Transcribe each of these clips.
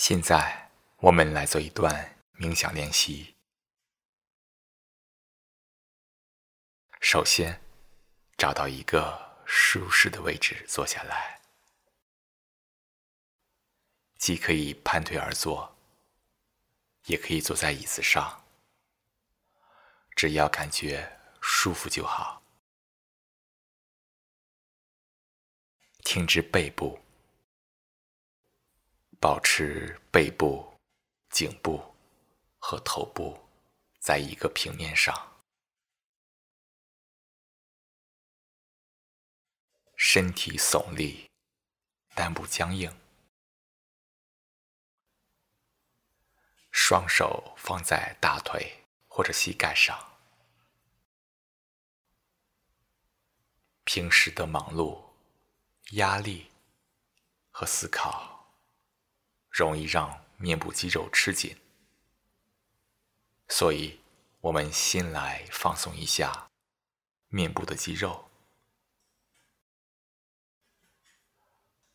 现在，我们来做一段冥想练习。首先，找到一个舒适的位置坐下来，既可以盘腿而坐，也可以坐在椅子上，只要感觉舒服就好。挺直背部。保持背部、颈部和头部在一个平面上，身体耸立，但不僵硬，双手放在大腿或者膝盖上。平时的忙碌、压力和思考。容易让面部肌肉吃紧，所以我们先来放松一下面部的肌肉，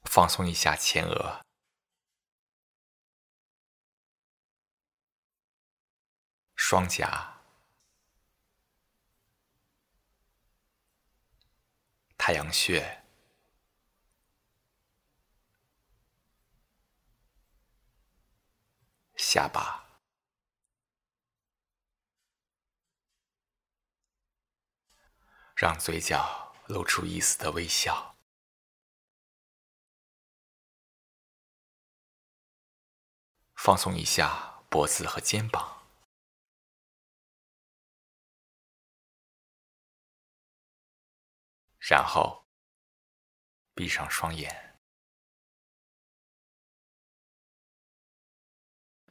放松一下前额、双颊、太阳穴。下巴，让嘴角露出一丝的微笑，放松一下脖子和肩膀，然后闭上双眼。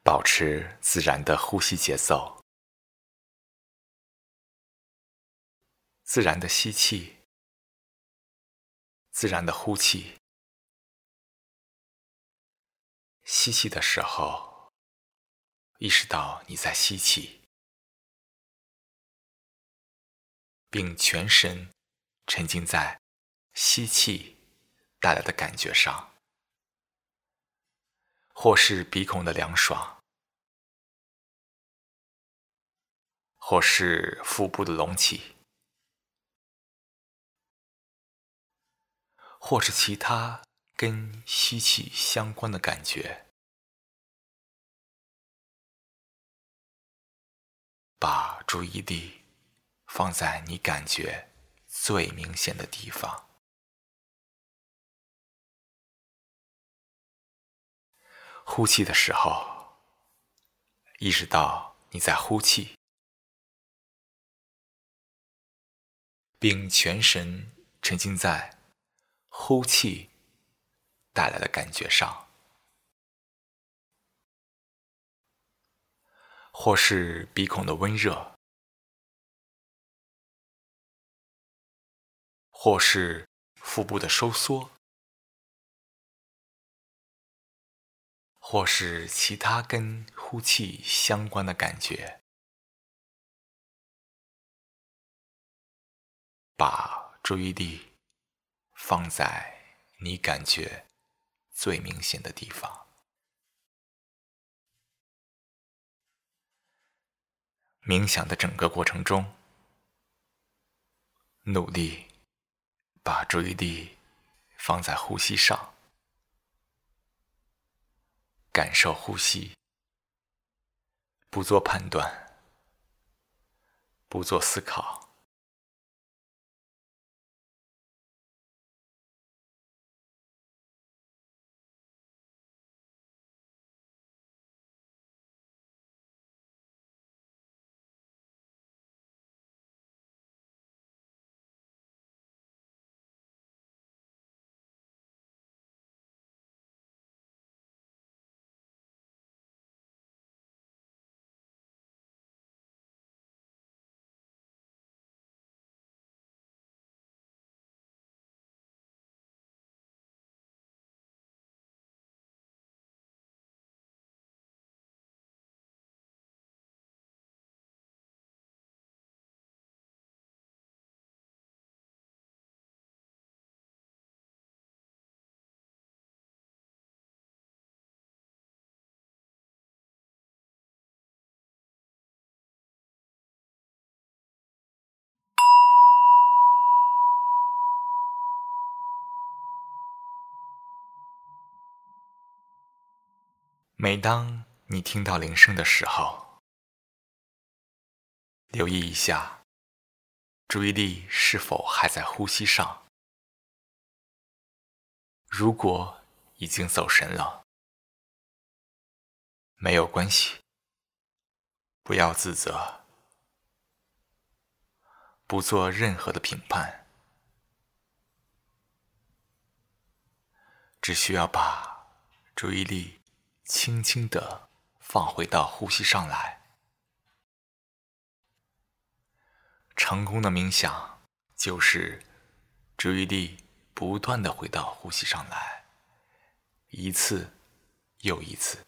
保持自然的呼吸节奏，自然的吸气，自然的呼气。吸气的时候，意识到你在吸气，并全身沉浸在吸气带来的感觉上。或是鼻孔的凉爽，或是腹部的隆起，或是其他跟吸气相关的感觉，把注意力放在你感觉最明显的地方。呼气的时候，意识到你在呼气，并全神沉浸在呼气带来的感觉上，或是鼻孔的温热，或是腹部的收缩。或是其他跟呼气相关的感觉，把注意力放在你感觉最明显的地方。冥想的整个过程中，努力把注意力放在呼吸上。感受呼吸，不做判断，不做思考。每当你听到铃声的时候，留意一下，注意力是否还在呼吸上。如果已经走神了，没有关系，不要自责，不做任何的评判，只需要把注意力。轻轻的放回到呼吸上来。成功的冥想就是注意力不断的回到呼吸上来，一次又一次。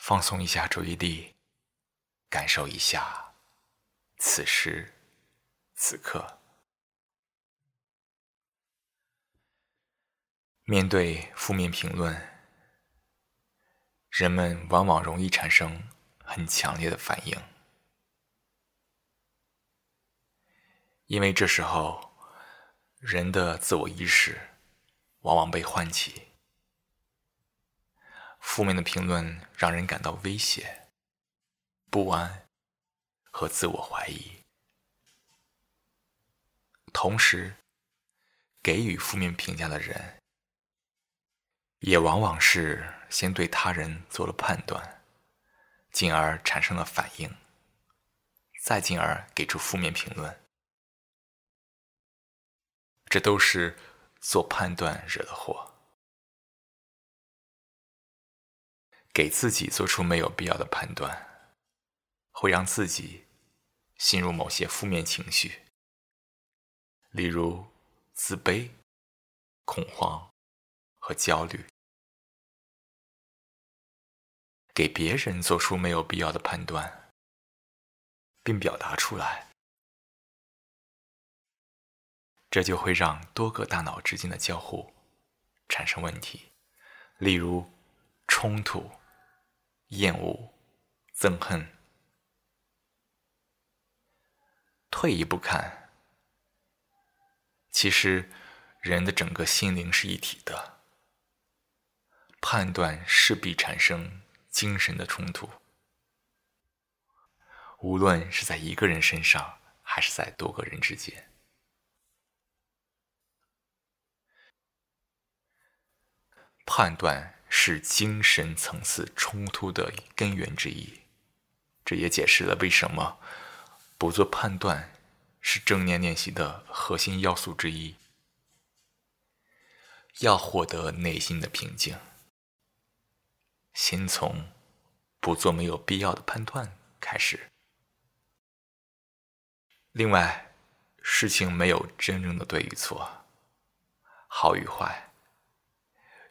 放松一下注意力，感受一下此时此刻。面对负面评论，人们往往容易产生很强烈的反应，因为这时候人的自我意识往往被唤起。负面的评论让人感到威胁、不安和自我怀疑，同时给予负面评价的人，也往往是先对他人做了判断，进而产生了反应，再进而给出负面评论，这都是做判断惹的祸。给自己做出没有必要的判断，会让自己陷入某些负面情绪，例如自卑、恐慌和焦虑。给别人做出没有必要的判断，并表达出来，这就会让多个大脑之间的交互产生问题，例如冲突。厌恶、憎恨。退一步看，其实人的整个心灵是一体的，判断势必产生精神的冲突，无论是在一个人身上，还是在多个人之间，判断。是精神层次冲突的根源之一，这也解释了为什么不做判断是正念练习的核心要素之一。要获得内心的平静，先从不做没有必要的判断开始。另外，事情没有真正的对与错，好与坏。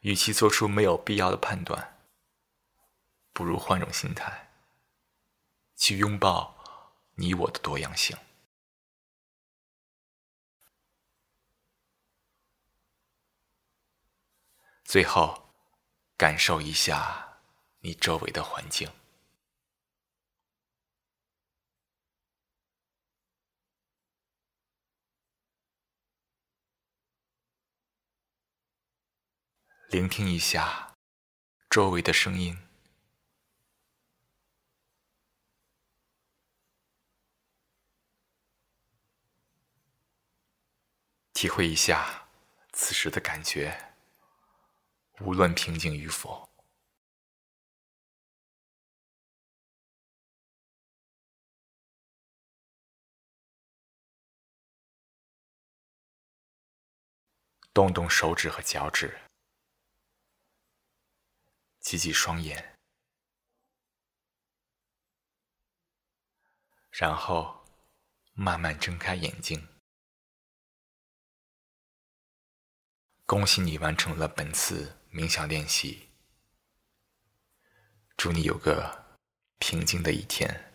与其做出没有必要的判断，不如换种心态，去拥抱你我的多样性。最后，感受一下你周围的环境。聆听一下周围的声音，体会一下此时的感觉，无论平静与否。动动手指和脚趾。挤挤双眼，然后慢慢睁开眼睛。恭喜你完成了本次冥想练习，祝你有个平静的一天。